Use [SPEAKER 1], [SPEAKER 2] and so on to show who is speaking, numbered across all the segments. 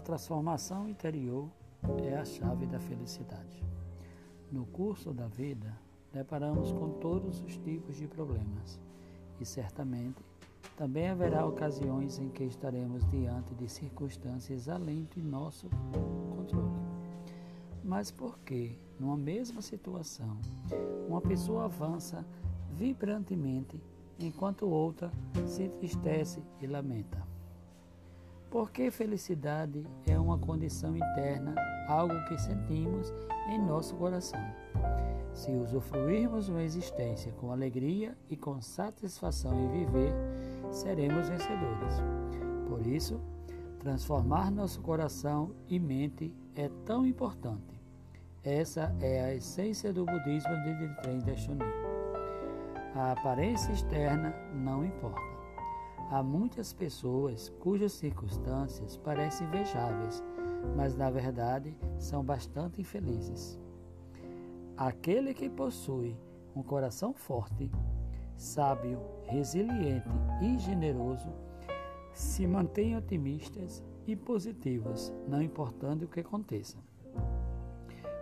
[SPEAKER 1] transformação interior é a chave da felicidade. No curso da vida, deparamos com todos os tipos de problemas e certamente também haverá ocasiões em que estaremos diante de circunstâncias além de nosso controle. Mas por que, numa mesma situação, uma pessoa avança vibrantemente enquanto outra se entristece e lamenta? Porque felicidade é uma condição interna, algo que sentimos em nosso coração. Se usufruirmos uma existência com alegria e com satisfação em viver, seremos vencedores. Por isso, transformar nosso coração e mente é tão importante. Essa é a essência do budismo de Ditren Daishonin. A aparência externa não importa. Há muitas pessoas cujas circunstâncias parecem invejáveis, mas na verdade são bastante infelizes. Aquele que possui um coração forte, sábio, resiliente e generoso se mantém otimistas e positivos, não importando o que aconteça.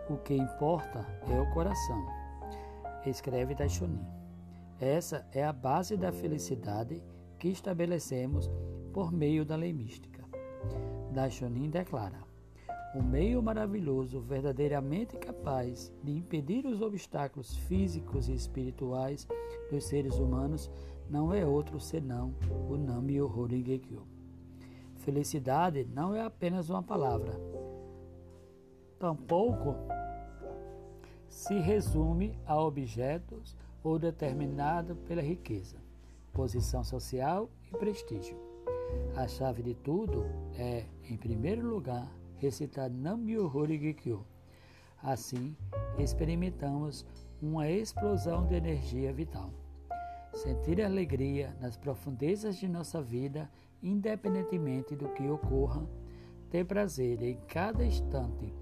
[SPEAKER 1] O que importa é o coração, escreve Daishonin. Essa é a base da felicidade que estabelecemos por meio da lei mística. Daishonin declara: o meio maravilhoso verdadeiramente capaz de impedir os obstáculos físicos e espirituais dos seres humanos não é outro senão o Nam-myoho Renge-kyo. Felicidade não é apenas uma palavra. Tampouco se resume a objetos ou determinado pela riqueza, posição social e prestígio. A chave de tudo é, em primeiro lugar, recitar Nam-myoho Renge-kyo. Assim, experimentamos uma explosão de energia vital. Sentir alegria nas profundezas de nossa vida, independentemente do que ocorra, ter prazer em cada instante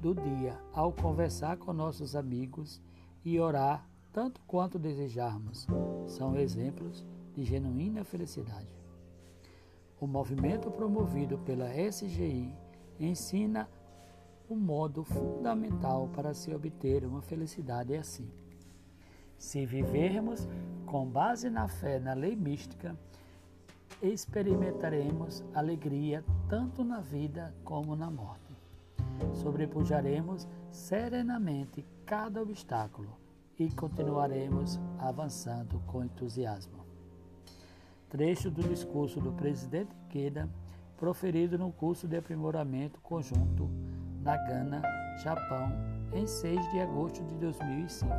[SPEAKER 1] do dia ao conversar com nossos amigos e orar tanto quanto desejarmos, são exemplos de genuína felicidade. O movimento promovido pela SGI ensina o modo fundamental para se obter uma felicidade assim. Se vivermos com base na fé na lei mística, experimentaremos alegria tanto na vida como na morte. Sobrepujaremos serenamente cada obstáculo e continuaremos avançando com entusiasmo. Trecho do discurso do presidente Queda proferido no curso de aprimoramento conjunto na Gana, Japão, em 6 de agosto de 2005.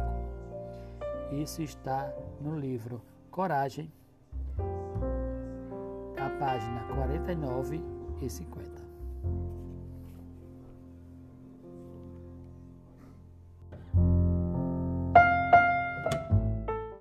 [SPEAKER 1] Isso está no livro Coragem, a página 49 e 50.